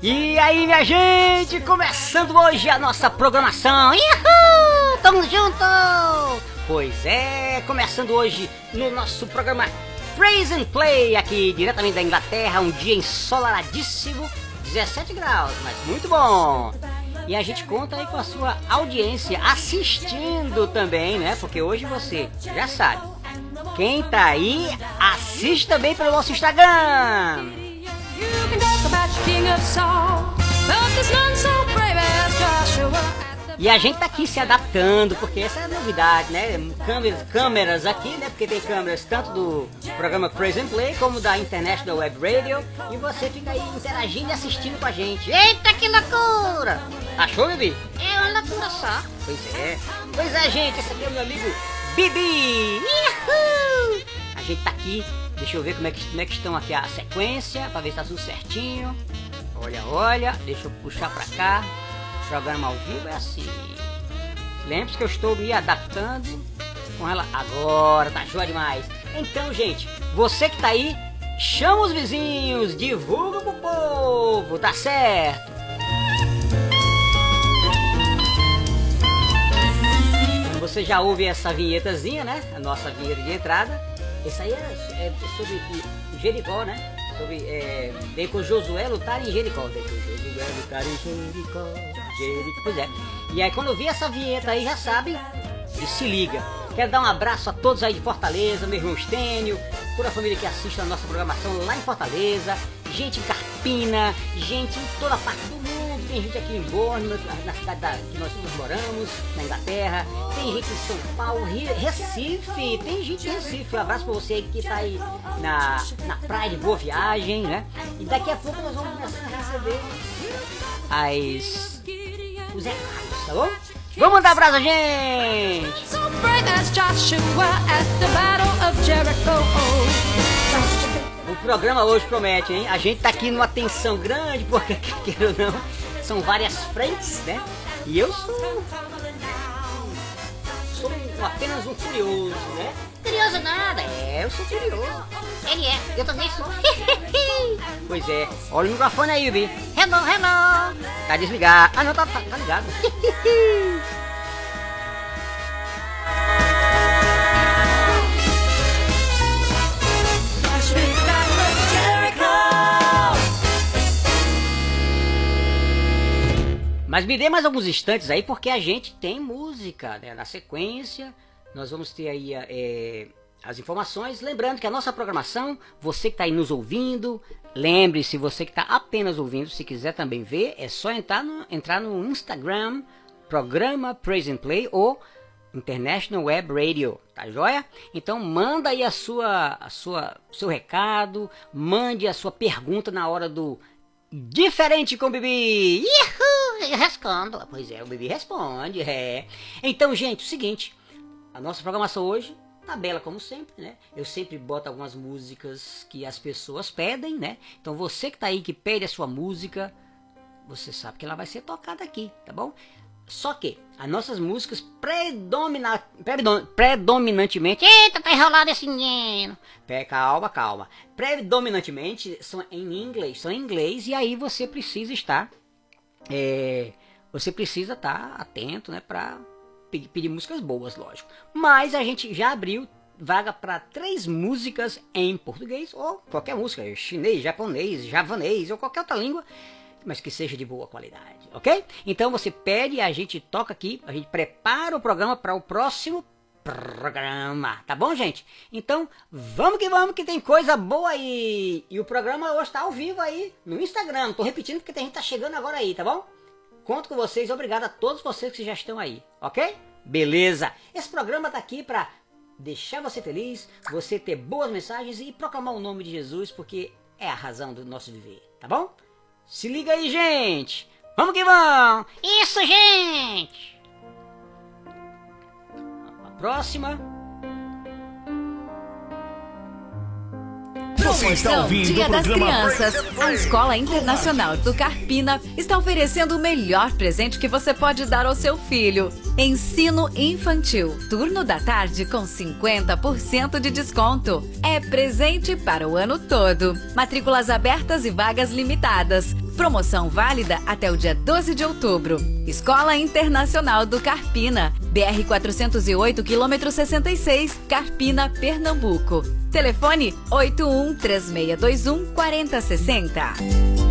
E aí, minha gente, começando hoje a nossa programação. Uhul! Tamo junto! Pois é, começando hoje no nosso programa Praise and Play, aqui diretamente da Inglaterra, um dia ensolaradíssimo, 17 graus, mas muito bom. E a gente conta aí com a sua audiência assistindo também, né? Porque hoje você já sabe. Quem tá aí, assiste também pelo nosso Instagram. E a gente tá aqui se adaptando, porque essa é a novidade, né? Câmeras, câmeras aqui, né? Porque tem câmeras tanto do programa Praise and Play como da International Web Radio. E você fica aí interagindo e assistindo com a gente. Eita, que loucura! Achou, Bibi? É uma loucura só. Pois é. Pois é, gente, esse aqui é o meu amigo Bibi. Uhul! A gente tá aqui, deixa eu ver como é que, como é que estão aqui a sequência, pra ver se tá tudo certinho. Olha, olha, deixa eu puxar pra cá. Programa ao vivo é assim. Lembre-se que eu estou me adaptando com ela agora, tá joia demais. Então, gente, você que tá aí, chama os vizinhos, divulga pro povo, tá certo? Você já ouve essa vinhetazinha, né? A nossa vinheta de entrada. Essa aí é, é sobre Jericó, né? Sobre. É, com Josué lutar em Jericó. Vem com Josué lutar em Jericó. Jericó. Pois é. E aí quando eu vi essa vinheta aí, já sabe. E se liga. Quero dar um abraço a todos aí de Fortaleza, meu irmão Estênio, toda a família que assiste a nossa programação lá em Fortaleza, gente em Carpina, gente em toda parte do tem gente aqui em Bournemouth, na, na cidade da, que nós moramos, na Inglaterra, tem gente em São Paulo, Rio, Recife, tem gente em Recife, um abraço pra você que tá aí na, na praia de Boa Viagem, né? E daqui a pouco nós vamos começar a receber as, os recados, tá bom? Vamos mandar abraço, gente! O programa hoje promete, hein? A gente tá aqui numa tensão grande, porque, quer ou não, são várias frentes, né? E eu sou. Sou apenas um curioso, né? Curioso nada, é, eu sou curioso. Ele é, eu também sou. pois é, olha o microfone aí, Bi. Hello, hello. Tá desligado. Ah, não, tá, tá, tá ligado. Mas me dê mais alguns instantes aí, porque a gente tem música, né? Na sequência, nós vamos ter aí é, as informações. Lembrando que a nossa programação, você que está aí nos ouvindo, lembre-se, você que está apenas ouvindo, se quiser também ver, é só entrar no, entrar no Instagram, programa Praise and Play ou International Web Radio, tá joia? Então manda aí a sua, a sua, seu recado, mande a sua pergunta na hora do Diferente com Bibi! Ihu! Eu respondo. Pois é, o Bibi responde, é. Então, gente, o seguinte. A nossa programação hoje tá bela como sempre, né? Eu sempre boto algumas músicas que as pessoas pedem, né? Então você que tá aí que pede a sua música, você sabe que ela vai ser tocada aqui, tá bom? Só que as nossas músicas predomina, predom- predominantemente. Eita, tá enrolado esse menino! Pé, calma, calma. Predominantemente são em inglês, são em inglês, e aí você precisa estar. É, você precisa estar atento, né? Pra pedir, pedir músicas boas, lógico. Mas a gente já abriu vaga para três músicas em português ou qualquer música, chinês, japonês, javanês ou qualquer outra língua, mas que seja de boa qualidade, ok? Então você pede, a gente toca aqui, a gente prepara o programa para o próximo programa, tá bom, gente? Então, vamos que vamos que tem coisa boa aí. E o programa hoje tá ao vivo aí no Instagram. Tô repetindo porque tem gente tá chegando agora aí, tá bom? Conto com vocês, obrigado a todos vocês que já estão aí, ok? Beleza. Esse programa tá aqui para deixar você feliz, você ter boas mensagens e proclamar o nome de Jesus, porque é a razão do nosso viver, tá bom? Se liga aí, gente. Vamos que vamos. Isso, gente próxima. Você está Dia das Crianças. A Escola Internacional do Carpina está oferecendo o melhor presente que você pode dar ao seu filho. Ensino infantil. Turno da tarde com 50% de desconto. É presente para o ano todo. Matrículas abertas e vagas limitadas. Promoção válida até o dia 12 de outubro. Escola Internacional do Carpina, BR 408, quilômetro 66, Carpina, Pernambuco. Telefone 81 3621 4060.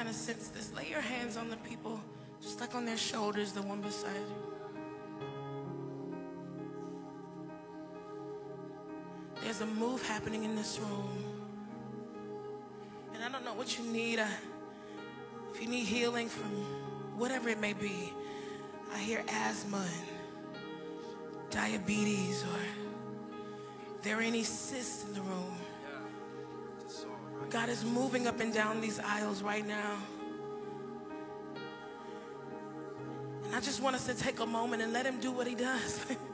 Kind of sense this. Lay your hands on the people, just like on their shoulders, the one beside you. There's a move happening in this room. And I don't know what you need. I, if you need healing from whatever it may be, I hear asthma and diabetes, or there any cysts in the room. God is moving up and down these aisles right now. And I just want us to take a moment and let him do what he does.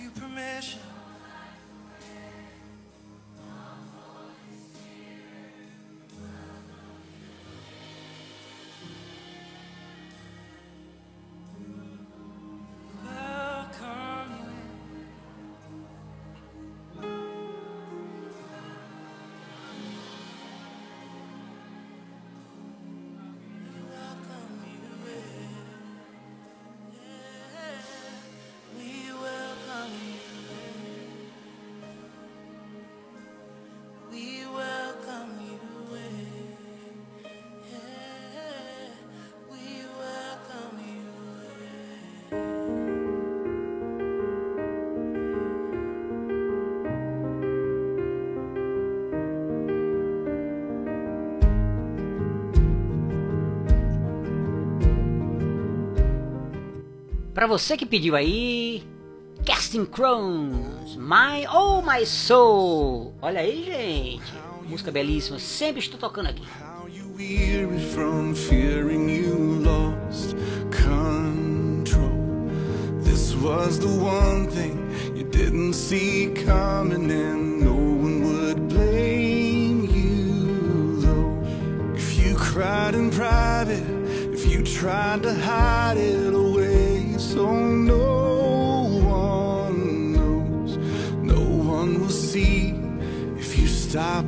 you permission. Para você que pediu aí, Casting Crowns, My Oh My Soul. Olha aí, gente. Música belíssima, sempre estou tocando aqui. was the one thing you didn't see coming and no one would blame you though if you cried in private if you tried to hide it no one knows, no one will see if you stop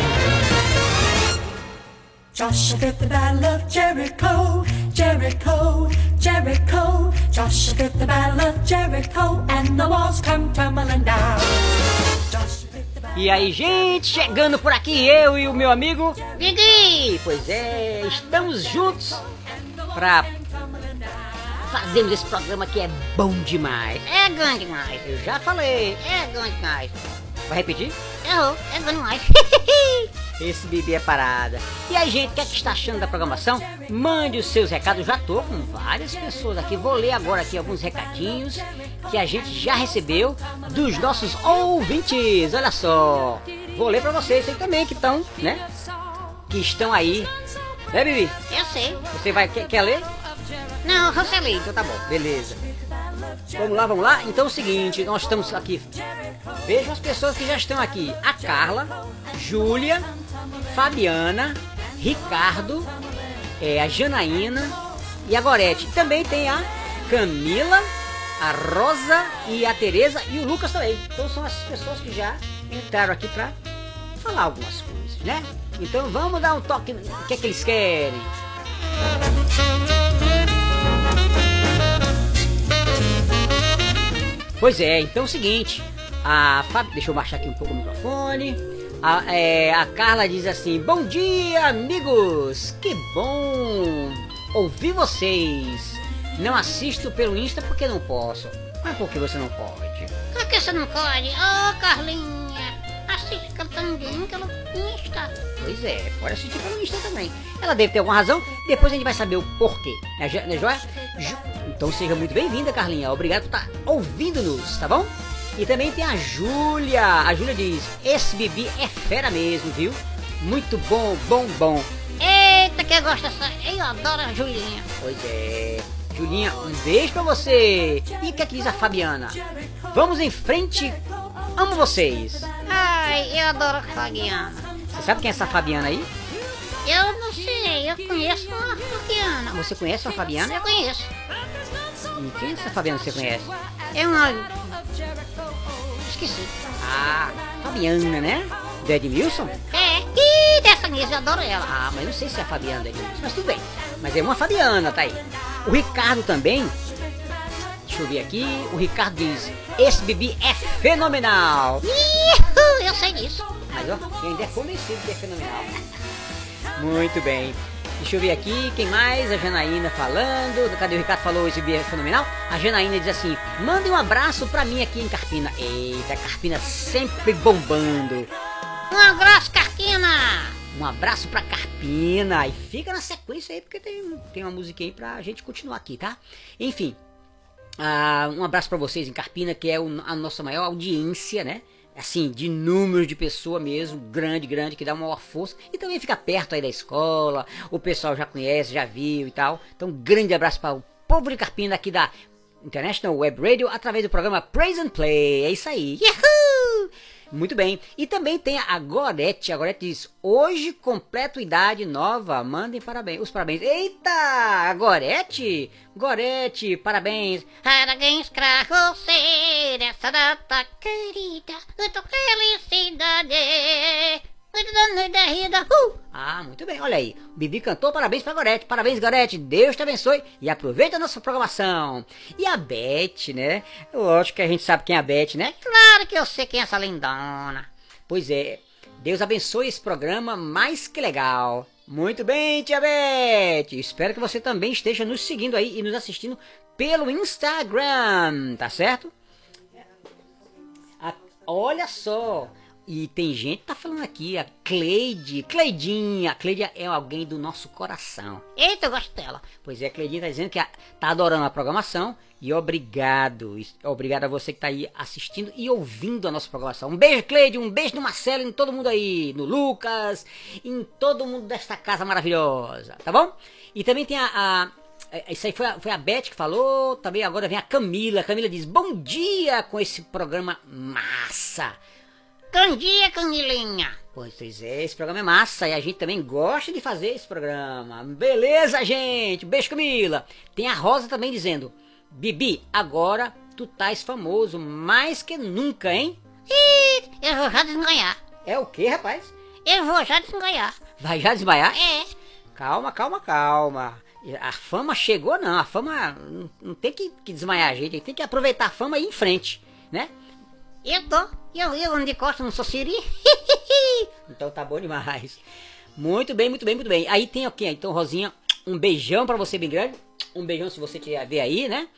Joshua fit the battle of Jericho, Jericho, Jericho. Joshua fit the battle of Jericho, and the walls come tumbling down. E aí, gente, chegando por aqui, eu e o meu amigo Bigui. Pois é, estamos juntos pra fazermos esse programa que é bom demais. É bom demais. Eu já falei, é bom demais. Vai repetir? Eu, é bom demais. Esse bebê é parada. E aí, gente, o que, é que está achando da programação? Mande os seus recados. Já tô com várias pessoas aqui. Vou ler agora aqui alguns recadinhos que a gente já recebeu dos nossos ouvintes. Olha só. Vou ler pra vocês aí também que estão, né? Que estão aí. Né, Bibi? Eu sei. Você vai quer, quer ler? Não, você lê. Então tá bom, beleza. Vamos lá, vamos lá. Então é o seguinte, nós estamos aqui. Vejam as pessoas que já estão aqui: a Carla, Júlia, Fabiana, Ricardo, é, a Janaína e a Gorete. Também tem a Camila, a Rosa e a Tereza e o Lucas também. Então são as pessoas que já entraram aqui pra falar algumas coisas, né? Então vamos dar um toque. O que é que eles querem? Pois é, então é o seguinte, a Fábio, deixa eu baixar aqui um pouco o microfone. A, é, a Carla diz assim: Bom dia, amigos! Que bom ouvir vocês. Não assisto pelo Insta porque não posso. Mas por que você não pode? Por que você não pode? Ô, Carlinha, assiste que ela também, que ela insta. Pois é, pode assistir pelo Insta também. Ela deve ter alguma razão, depois a gente vai saber o porquê. Né, Jo- né Joia? Ju- Então seja muito bem-vinda, Carlinha. Obrigado por estar ouvindo-nos, tá bom? E também tem a Júlia. A Júlia diz: Esse bebê é fera mesmo, viu? Muito bom, bom, bom. Eita, que eu gosto dessa. Eu adoro a Julinha. Pois é. Julinha, um beijo pra você. E o que é que diz a Fabiana? Vamos em frente. Amo vocês. Ai, eu adoro a Fabiana. Você sabe quem é essa Fabiana aí? Eu não sei, eu conheço uma Fabiana. Você conhece uma Fabiana? Eu conheço. E quem é essa Fabiana que você conhece? É uma. Esqueci. Ah, Fabiana, né? Do Edmilson? É, e dessa mesmo, eu adoro ela. Ah, mas não sei se é a Fabiana do Edmilson, mas tudo bem. Mas é uma Fabiana, tá aí. O Ricardo também. Deixa eu ver aqui. O Ricardo diz: Esse bebê é fenomenal. Eu sei disso. Mas ó, eu ainda é convencido que é fenomenal. Muito bem. Deixa eu ver aqui, quem mais? A Janaína falando. Cadê o Ricardo falou esse bebê é fenomenal? A Janaína diz assim: mande um abraço pra mim aqui em Carpina. Eita, Carpina sempre bombando. Um abraço, Cartina. Um abraço pra Carpina. E fica na sequência aí, porque tem, tem uma musiquinha aí pra gente continuar aqui, tá? Enfim, ah, um abraço pra vocês em Carpina, que é o- a nossa maior audiência, né? Assim, de número de pessoa mesmo, grande, grande, que dá uma maior força. E também fica perto aí da escola, o pessoal já conhece, já viu e tal. Então, grande abraço para o povo de Carpina aqui da International Web Radio, através do programa Praise and Play. É isso aí. Yahoo! Muito bem. E também tem a Gorete. A Gorete diz: Hoje completo idade nova. Mandem parabéns. Os parabéns. Eita! Gorete! Gorete, parabéns. Parabéns pra você nessa data querida. Muita felicidade. Uh! Ah, muito bem. Olha aí. O Bibi cantou parabéns pra Gorete. Parabéns, Gorete. Deus te abençoe. E aproveita a nossa programação. E a Beth, né? Lógico que a gente sabe quem é a Beth, né? Claro que eu sei quem é essa lindona. Pois é. Deus abençoe esse programa mais que legal. Muito bem, tia Beth. Espero que você também esteja nos seguindo aí e nos assistindo pelo Instagram, tá certo? A- olha só. E tem gente que tá falando aqui, a Cleide, Cleidinha. A Cleide é alguém do nosso coração. Eita, eu gosto dela. Pois é, a Cleidinha tá dizendo que tá adorando a programação. E obrigado. Obrigado a você que tá aí assistindo e ouvindo a nossa programação. Um beijo, Cleide. Um beijo no Marcelo e em todo mundo aí. No Lucas. Em todo mundo desta casa maravilhosa. Tá bom? E também tem a, a, é, Isso aí foi a, foi a Beth que falou, também agora vem a Camila. A Camila diz: Bom dia com esse programa massa. Bom dia, Camilinha. Pois é, esse programa é massa e a gente também gosta de fazer esse programa. Beleza, gente? Beijo, Camila. Tem a Rosa também dizendo: Bibi, agora tu tais famoso mais que nunca, hein? Ih, eu vou já desmaiar. É o que, rapaz? Eu vou já desmaiar. Vai já desmaiar? É. Calma, calma, calma. A fama chegou, não. A fama não, não tem que, que desmaiar a gente. A gente tem que aproveitar a fama e ir em frente, né? Eu tô. Eu, eu ando de costas, não sou siri. Então tá bom demais. Muito bem, muito bem, muito bem. Aí tem aqui, então, Rosinha, um beijão pra você bem grande. Um beijão se você tiver ver aí, né?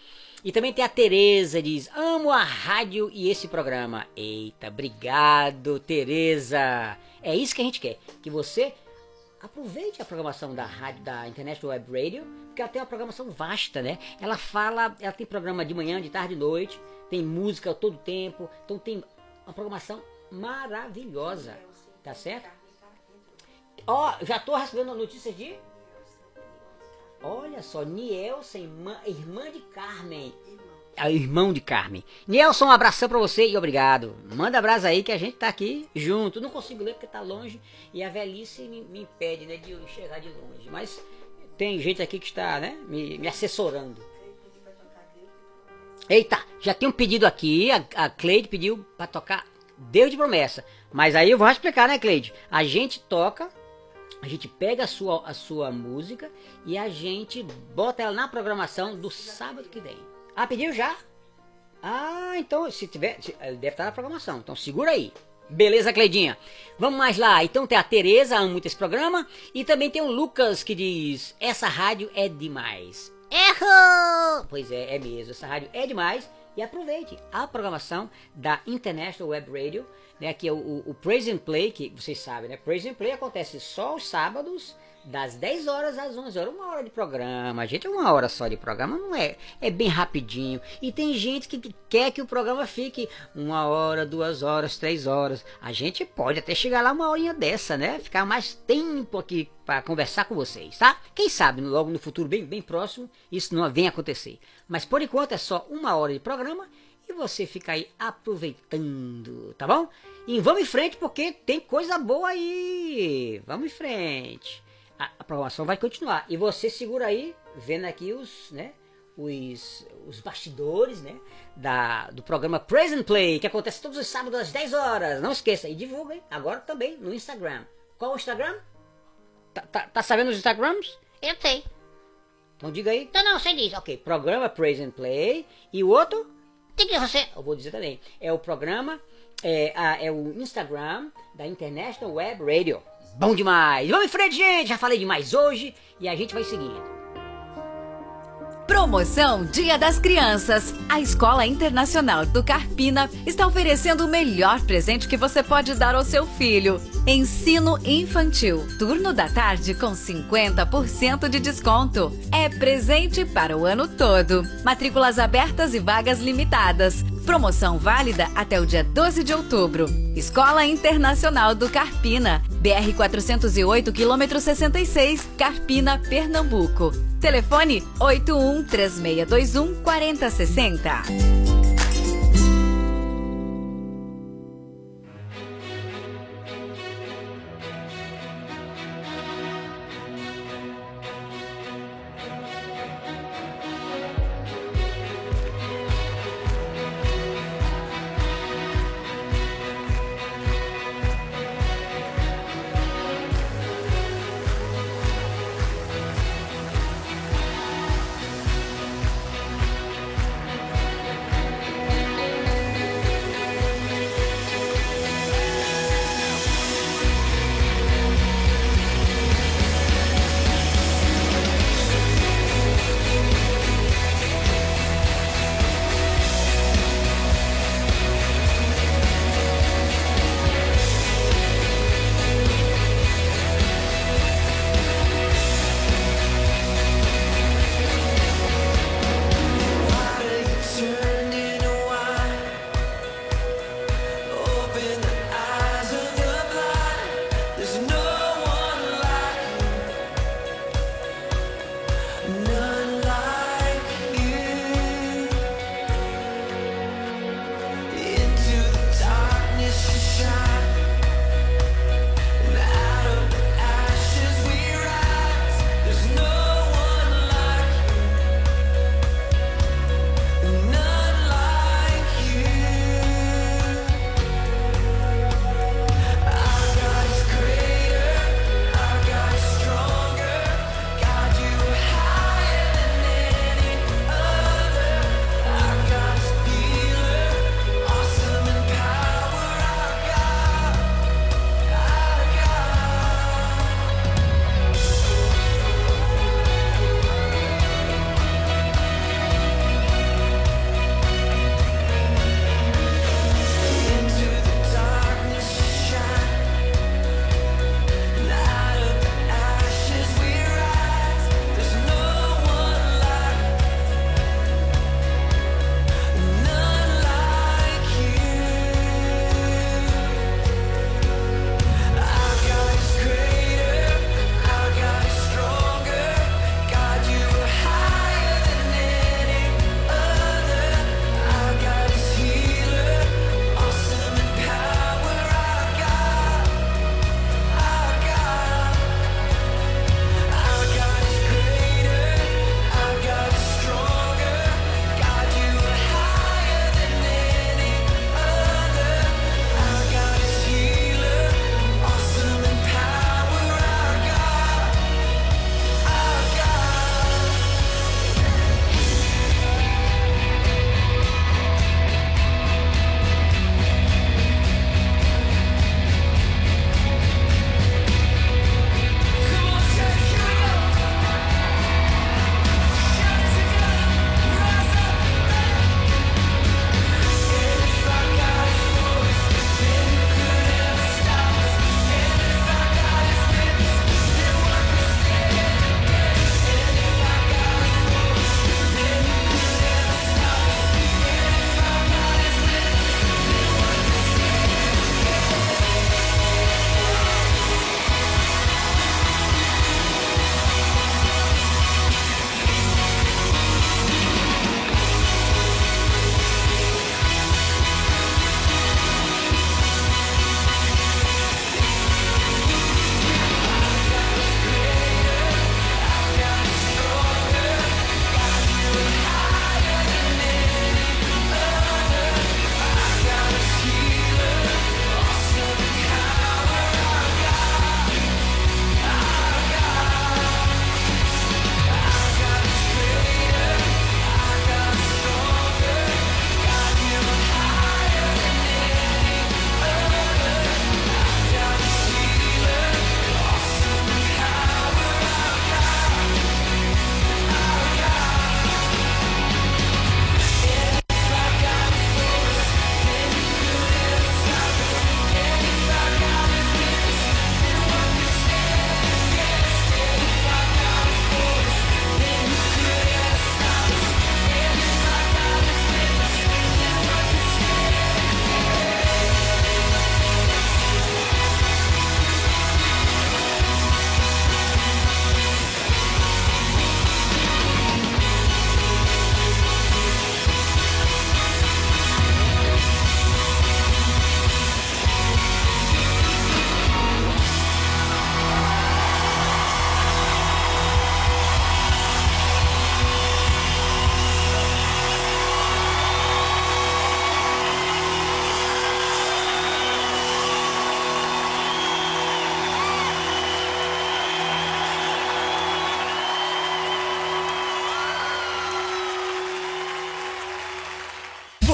E também tem a Tereza, diz: Amo a rádio e esse programa. Eita, obrigado, Tereza. É isso que a gente quer. Que você aproveite a programação da rádio, da Internet Web Radio, porque ela tem uma programação vasta, né? Ela fala, ela tem programa de manhã, de tarde, de noite, tem música todo tempo, então tem uma programação maravilhosa, tá certo? Ó, já tô recebendo notícias de Olha só, Nielson, irmã, irmã de Carmen. É irmão de Carmen. Nielson, um abração pra você e obrigado. Manda abraço aí que a gente tá aqui junto. Não consigo ler porque tá longe e a velhice me, me impede né, de enxergar de longe. Mas tem gente aqui que está né, me, me assessorando. Eita, já tem um pedido aqui. A, a Cleide pediu pra tocar Deus de Promessa. Mas aí eu vou explicar, né, Cleide? A gente toca a gente pega a sua, a sua música e a gente bota ela na programação do sábado que vem. Ah, pediu já? Ah, então se tiver, se- ele deve estar na programação. Então segura aí. Beleza, Cleidinha? Vamos mais lá. Então tem a Tereza, ama muito esse programa. E também tem o Lucas que diz: Essa rádio é demais. Errou! Pois é, é mesmo. Essa rádio é demais. E aproveite a programação da International Web Radio, né, que é o, o, o Praise and Play, que vocês sabem, né? Praise and Play acontece só aos sábados, das 10 horas às 11 horas. Uma hora de programa. Gente, uma hora só de programa não é. É bem rapidinho. E tem gente que que quer que o programa fique uma hora, duas horas, três horas. A gente pode até chegar lá uma horinha dessa, né? Ficar mais tempo aqui para conversar com vocês, tá? Quem sabe logo no futuro bem, bem próximo isso não vem acontecer. Mas por enquanto é só uma hora de programa e você fica aí aproveitando, tá bom? E vamos em frente porque tem coisa boa aí. Vamos em frente. A, a programação vai continuar e você segura aí, vendo aqui os, né? Os, os bastidores, né? Da, do programa Praise and Play, que acontece todos os sábados às 10 horas. Não esqueça, e divulga, hein? Agora também no Instagram. Qual o Instagram? Tá, tá, tá sabendo os Instagrams? Eu sei. Então diga aí. Então não, você diz. Ok, programa Praise and Play. E o outro? Tem que você. Eu vou dizer também. É o programa, é, a- é o Instagram da International Web Radio. Bom demais! Vamos em frente, gente! Já falei demais hoje e a gente vai seguindo. Promoção Dia das Crianças. A Escola Internacional do Carpina está oferecendo o melhor presente que você pode dar ao seu filho. Ensino infantil. Turno da tarde com 50% de desconto. É presente para o ano todo. Matrículas abertas e vagas limitadas. Promoção válida até o dia 12 de outubro. Escola Internacional do Carpina. BR 408, quilômetro 66, Carpina, Pernambuco. Telefone 81 3621 4060.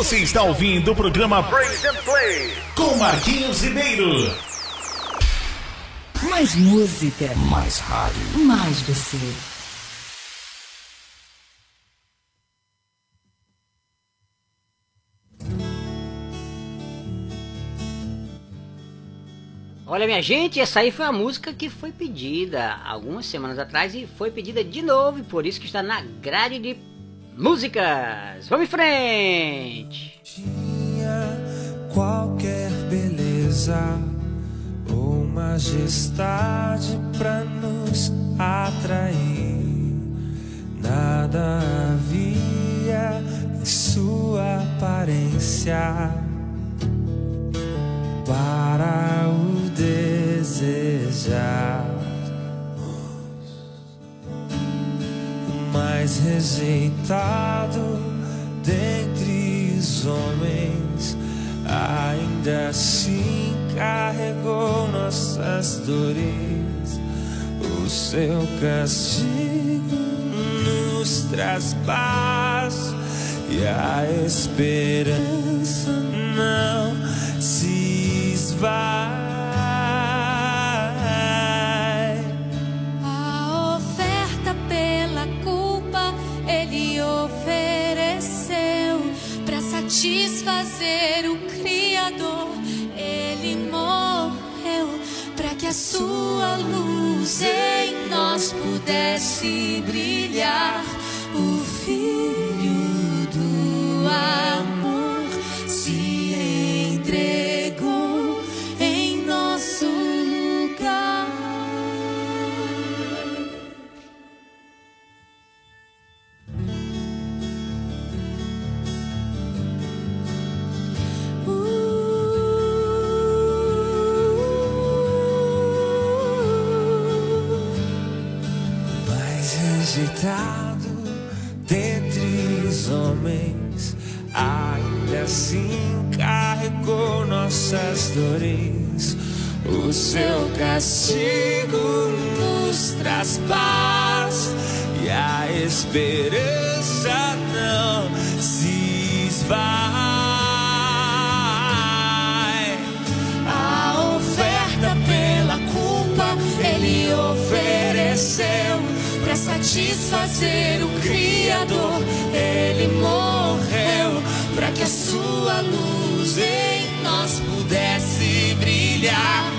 Você está ouvindo o programa Praise and Play com Marquinhos Ribeiro. Mais música, Mais rádio. mais você. Olha, minha gente, essa aí foi a música que foi pedida algumas semanas atrás e foi pedida de novo, e por isso que está na grade de músicas. Vamos em frente! tinha qualquer beleza ou majestade pra nos atrair. Nada havia em sua aparência para o desejar. Mais rejeitado dentre os homens, ainda assim carregou nossas dores. O seu castigo nos traz paz e a esperança não se esvai. Satisfazer o Criador. Ele morreu para que a sua luz em nós pudesse brilhar. Nossas dores. O seu castigo nos traz paz e a esperança não se esvai. A oferta pela culpa ele ofereceu para satisfazer o Criador. Ele morreu para que a sua luz em nós pudesse brilhar.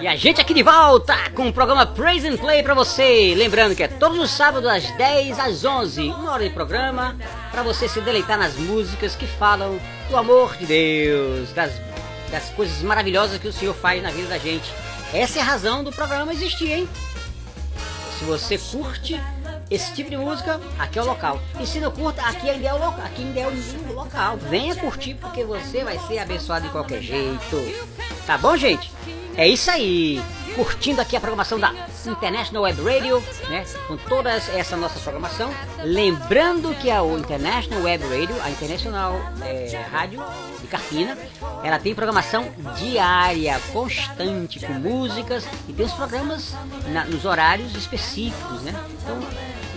E a gente aqui de volta com o programa Praise and Play pra você. Lembrando que é todos os sábados das 10 às 11, uma hora de programa pra você se deleitar nas músicas que falam do amor de Deus, das, das coisas maravilhosas que o Senhor faz na vida da gente. Essa é a razão do programa existir, hein? Se você curte esse tipo de música, aqui é o local. E se não curta, aqui ainda é o local. Aqui ainda é o local. Venha curtir porque você vai ser abençoado de qualquer jeito. Tá bom, gente? É isso aí. Curtindo aqui a programação da International Web Radio, né? Com toda essa nossa programação. Lembrando que a International Web Radio, a Internacional é, Rádio de Carpina, ela tem programação diária, constante, com músicas e tem os programas na- nos horários específicos, né? Então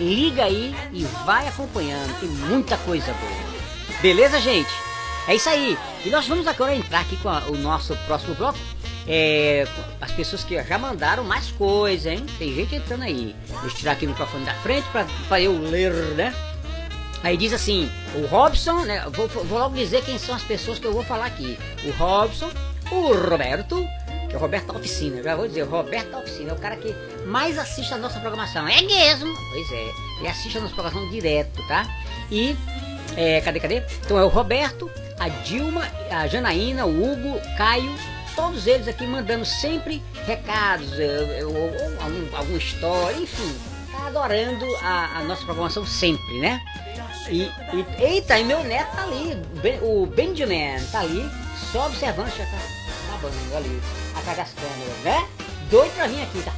liga aí e vai acompanhando, tem muita coisa boa. Beleza, gente? É isso aí. E nós vamos agora entrar aqui com a- o nosso próximo bloco. É, as pessoas que já mandaram mais coisa, hein? Tem gente entrando aí. Deixa eu tirar aqui o microfone da frente para eu ler, né? Aí diz assim, o Robson, né? Vou, vou logo dizer quem são as pessoas que eu vou falar aqui. O Robson, o Roberto, que é o Roberto da Oficina, já vou dizer, o Roberto da Oficina, é o cara que mais assiste a nossa programação. É mesmo? Pois é, ele assiste a nossa programação direto, tá? E, é, cadê, cadê? Então é o Roberto, a Dilma, a Janaína, o Hugo, Caio, todos eles aqui mandando sempre recados, ou algum, alguma história, enfim, tá adorando a, a nossa programação sempre, né? E, e- eita, e meu neto tá ali, o Ben- o Benjamin tá ali, só observando, já tá babando ali, das câmeras, né? Doido pra vir aqui, tá?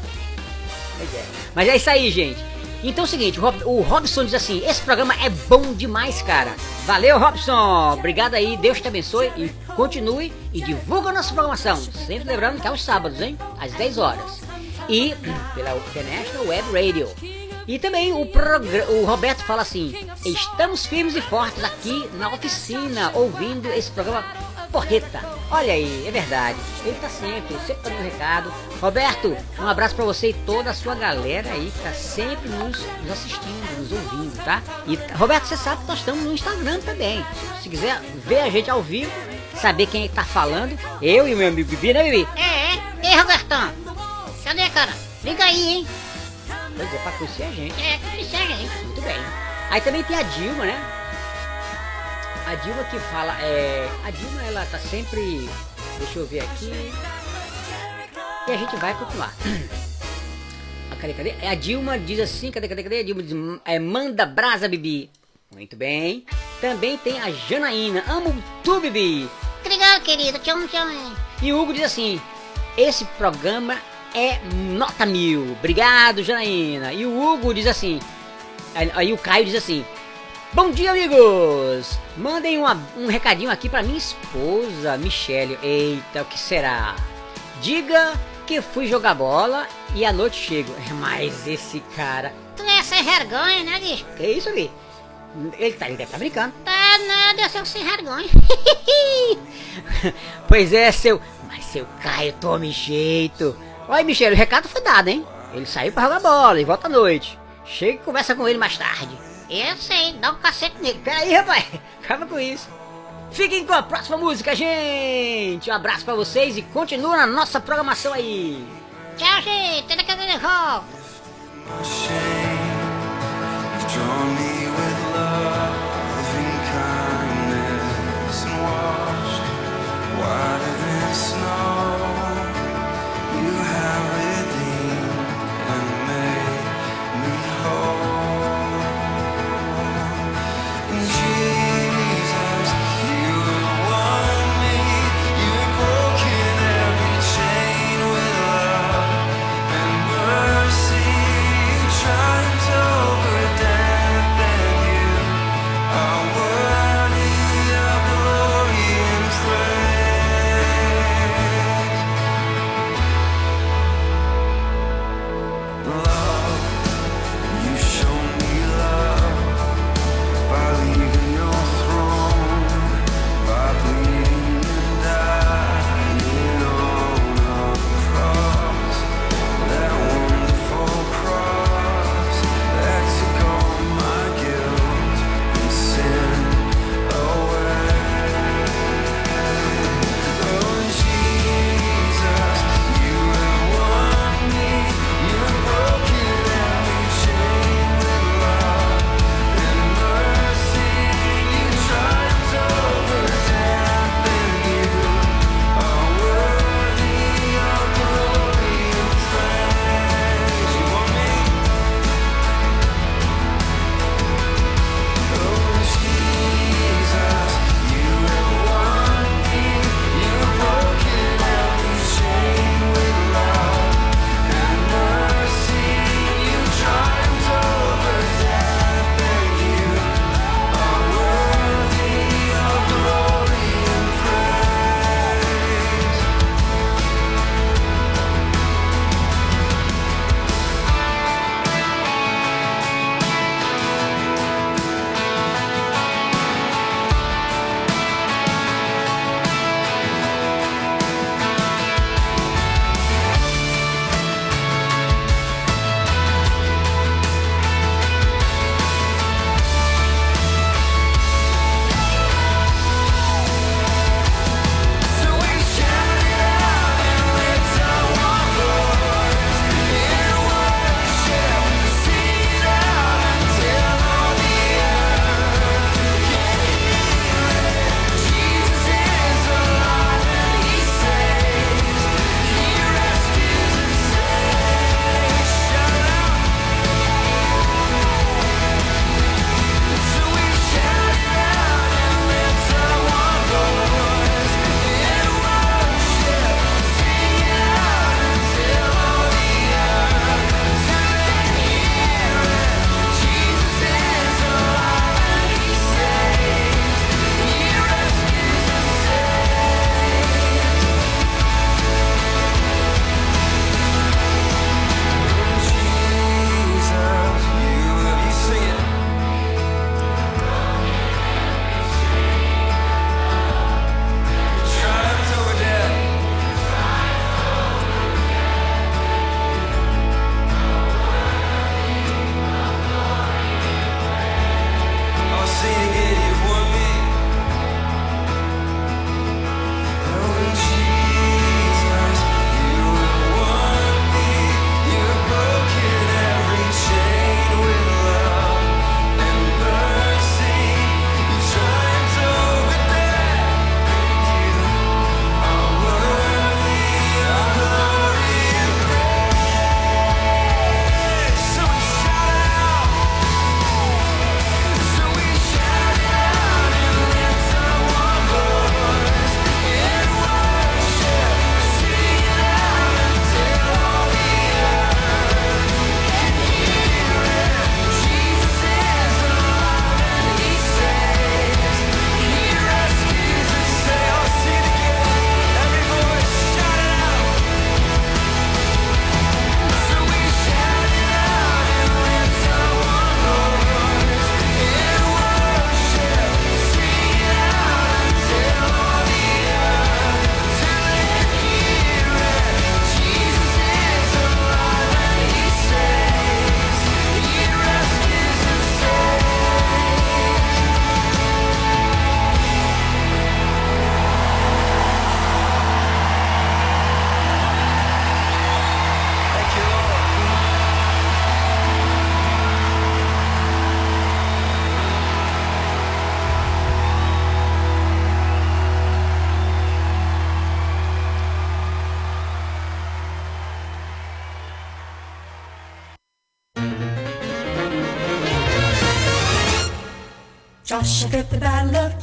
É. Mas é isso aí, gente. Então é o seguinte, o Rob- o Robson diz assim, esse programa é bom demais, cara. Valeu, Robson. Obrigado aí, Deus te abençoe e continue e divulga a nossa programação. Sempre lembrando que é aos sábados, hein? Às 10 horas. E pela International Web Radio. E também o, o Roberto fala assim: estamos firmes e fortes aqui na oficina, ouvindo esse programa porreta. Olha aí, é verdade. Ele tá sempre, sempre dando recado. Roberto, um abraço pra você e toda a sua galera aí que tá sempre nos, nos assistindo, nos ouvindo, tá? E Roberto, você sabe que nós estamos no Instagram também. Se quiser ver a gente ao vivo, saber quem é que tá falando, eu e o meu amigo Bibi, né, Bibi? É, é. Ei, Robertão. Cadê, cara? Liga aí, hein? Pois é, pra conhecer a gente. É, que segue aí. Muito bem. Aí também tem a Dilma, né? A Dilma que fala, é. A Dilma ela tá sempre. Deixa eu ver aqui. E a gente vai continuar. Ah, Cadê, cadê? A Dilma diz assim, cadê, cadê, cadê? A Dilma diz, é, manda brasa, Bibi. Muito bem. Também tem a Janaína, amo tu, Bibi. Obrigado, querido. Te amo, te amo. E o Hugo diz assim: esse programa é nota mil. Obrigado, Janaína. E o Hugo diz assim: aí o Caio diz assim: Bom dia, amigos! Mandem uma- um recadinho aqui pra minha esposa, Michele. Eita, o que será? Diga que fui jogar bola e à noite chego. Mas esse cara. Tu é sem vergonha, né, bicho? Que isso ali? Ele, tá, ele deve estar brincando. Tá nada, eu sou sem vergonha. pois é, seu. Mas seu Caio, tome jeito. Olha, Michele, o recado foi dado, hein? Ele saiu pra jogar bola e volta à noite. Chega e conversa com ele mais tarde. Eu sei, dá um cacete nele. Peraí, rapaz, acaba com isso. Fiquem com a próxima música, gente. Um abraço pra vocês e continua na nossa programação aí. Tchau, gente. Até daqui a pouco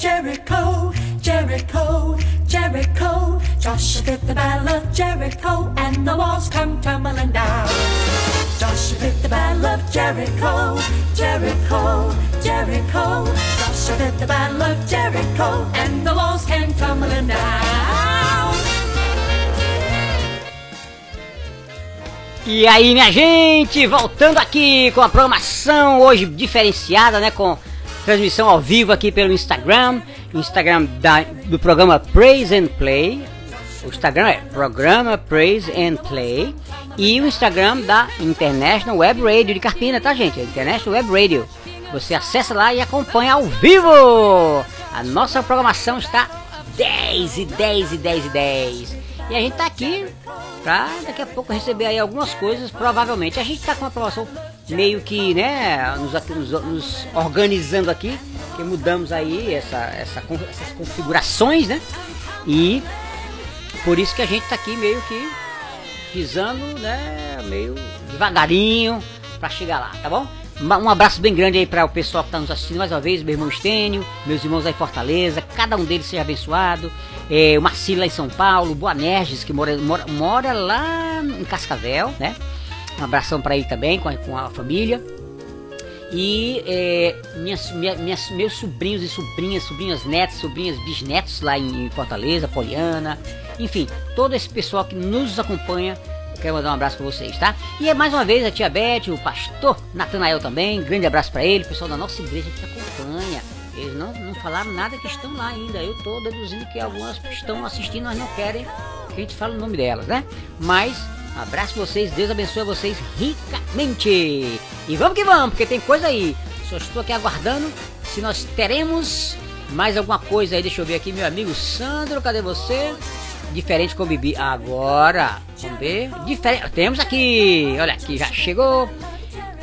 Jericho, Jericho, Jericho. Joshua fit the battle of Jericho, and the walls come tumbling down. Joshua fit the battle of Jericho, Jericho, Jericho. Joshua fit the battle of Jericho, and the walls came tumbling down. E aí, minha gente, voltando aqui com a programação hoje diferenciada, né? Com transmissão ao vivo aqui pelo Instagram, Instagram da, do programa Praise and Play. O Instagram é Programa Praise and Play. E o Instagram da International Web Radio de Carpina, tá, gente? International Web Radio. Você acessa lá e acompanha ao vivo. A nossa programação está 10 e 10 e 10 e 10. E a gente tá aqui pra daqui a pouco receber aí algumas coisas, provavelmente. A gente tá com uma programação meio que, né, nos, nos- nos organizando aqui, que mudamos aí essa, essa, essas configurações, né? E por isso que a gente tá aqui meio que pisando, né, meio devagarinho pra chegar lá, tá bom? Um abraço bem grande aí para o pessoal que está nos assistindo mais uma vez, meu irmão Estênio, meus irmãos aí em Fortaleza, cada um deles seja abençoado. É, o Marcelo lá em São Paulo, Boanerges, que mora, mora, mora lá em Cascavel, né? Um abração para ele também, com a, com a família. E é, minhas, minha- minhas- meus sobrinhos e sobrinhas, sobrinhas netas, sobrinhas bisnetos lá em, em Fortaleza, Poliana, enfim, todo esse pessoal que nos acompanha, quero mandar um abraço para vocês, tá? E é mais uma vez a tia Beth, o pastor Natanael também, grande abraço para ele, pessoal da nossa igreja que acompanha. Eles não, não falaram nada que estão lá ainda. Eu tô deduzindo que algumas estão assistindo, mas não querem que a gente fale o nome delas, né? Mas abraço vocês, Deus abençoe vocês ricamente. E vamos que vamos, porque tem coisa aí. Só estou aqui aguardando se nós teremos mais alguma coisa aí. Deixa eu ver aqui, meu amigo Sandro, cadê você? Diferente com o Bibi. Agora, vamos ver. Diferente. Temos aqui, olha aqui, já chegou.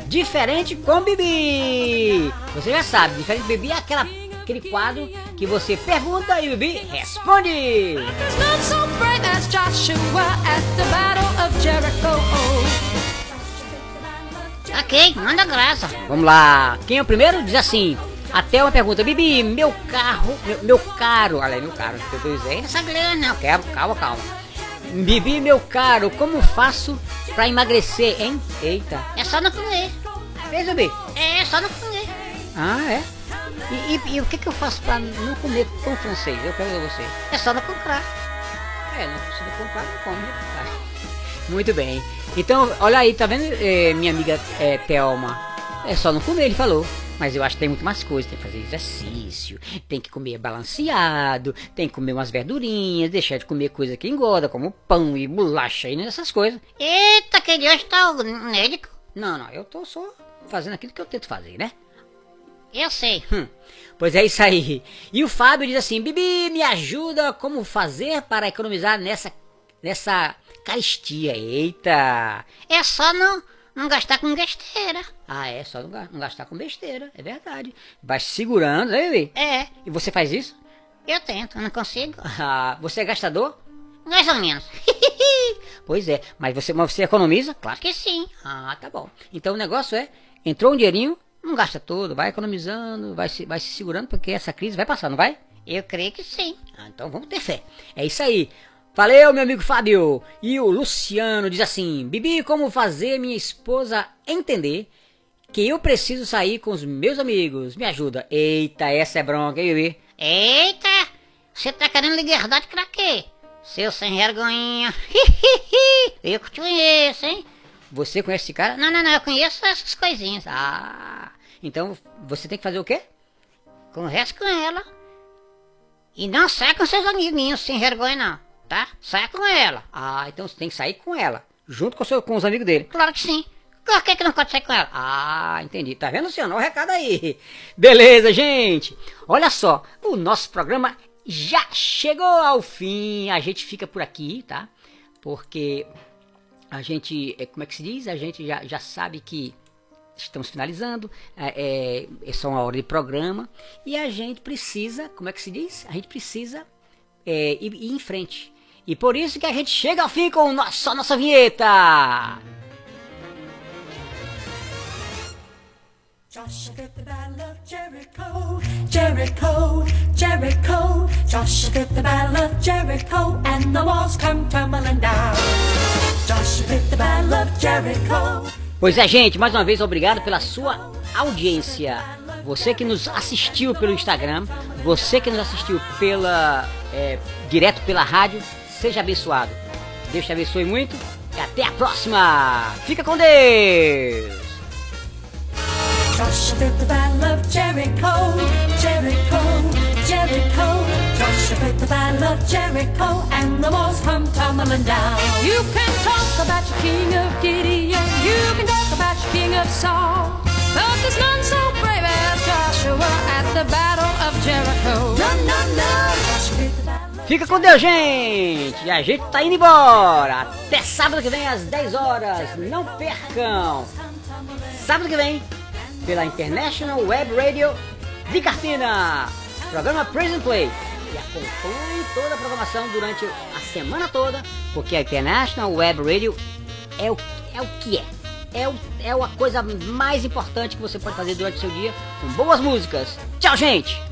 Diferente com Bibi. Você já sabe, diferente com Bibi é aquela, aquele quadro que você pergunta e o Bibi responde. Ok, manda graça. Vamos lá. Quem é o primeiro? Diz assim. Até uma pergunta. Bibi, meu carro, meu, meu caro. Olha aí, meu caro. Eu tô dizendo. Essa grana não. Quero, calma, calma. Bibi, meu caro, como faço pra emagrecer, hein? Eita. É só não comer. Fez, Bibi? É só não comer. Ah, é? E, e- e o que, que eu faço pra não comer pão francês? Eu pergunto a você. É só não comprar. É, não precisa comprar, não come. né? Muito bem. Então, olha aí, tá vendo, eh, minha amiga eh, Thelma? É só não comer, ele falou. Mas eu acho que tem muito mais coisas. Tem que fazer exercício, tem que comer balanceado, tem que comer umas verdurinhas, deixar de comer coisa que engorda, como pão e bolacha e essas coisas. Eita, que hoje tá o médico. Não, não, eu tô só fazendo aquilo que eu tento fazer, né? Eu sei. Hum, Pois é isso aí. E o Fábio diz assim: Bibi, me ajuda como fazer para economizar nessa nessa caristia. Eita! É só não, não gastar com besteira. Ah, é só não, ga- não gastar com besteira, é verdade. Vai se segurando, né, Bibi? É, E você faz isso? eu tento, eu não consigo. Ah, você é gastador? Mais ou menos. Pois é, mas você, mas você economiza? Claro. que sim. Ah, tá bom. Então o negócio é, entrou um dinheirinho, não gasta todo, vai economizando, vai se, vai se segurando, porque essa crise vai passar, não vai? Eu creio que sim. Ah, então vamos ter fé. É isso aí. Valeu, meu amigo Fábio. E o Luciano diz assim: Bibi, como fazer minha esposa entender que eu preciso sair com os meus amigos? Me ajuda. Eita, essa é bronca, hein, Bibi? Eita, você tá querendo liberdade pra quê? Seu sem vergonhinha. eu que te conheço, hein? Você conhece esse cara? Não, não, não, eu conheço essas coisinhas. Ah, então você tem que fazer o quê? Conversa com ela. E não sai com seus amiguinhos sem vergonha, não. Tá? Sai com ela. Ah, então você tem que sair com ela, junto com, seu, com os amigos dele. Claro que sim. Por que, que não sair com ela? Ah, entendi. Tá vendo, Luciano? Olha o recado aí. Beleza, gente. Olha só, o nosso programa já chegou ao fim. A gente fica por aqui, tá? Porque a gente, é, como é que se diz? A gente já, já sabe que estamos finalizando, é, é, é só uma hora de programa e a gente precisa, como é que se diz? A gente precisa é, ir, ir em frente. E por isso que a gente chega ao fim com nossa, nossa vinheta. Joshua fit the battle of Jericho, Jericho, Jericho. Joshua fit the battle of Jericho, and the walls come tumbling down. Joshua fit the battle of Jericho. Pois é, gente, mais uma vez obrigado pela sua audiência. Você que nos assistiu pelo Instagram, você que nos assistiu pela é, direto pela rádio, seja abençoado. Deus te abençoe muito e até a próxima. Fica com Deus. Joshua fit the battle of Jericho, Jericho, Jericho. Joshua fit the battle of Jericho, and the walls come tumbling down. You can talk about your king of Gideon, you can talk about your king of Saul, but there's none so brave as Joshua at the battle of Jericho. No, no, no. Fica com Deus, gente! E a gente tá indo embora! Até sábado que vem às 10 horas! Não percam! Sábado que vem, pela International Web Radio de Carpina! Programa Prison Play. E acompanhe toda a programação durante a semana toda, porque a International Web Radio é o, é o que é. É, o, é a coisa mais importante que você pode fazer durante o seu dia com boas músicas. Tchau, gente!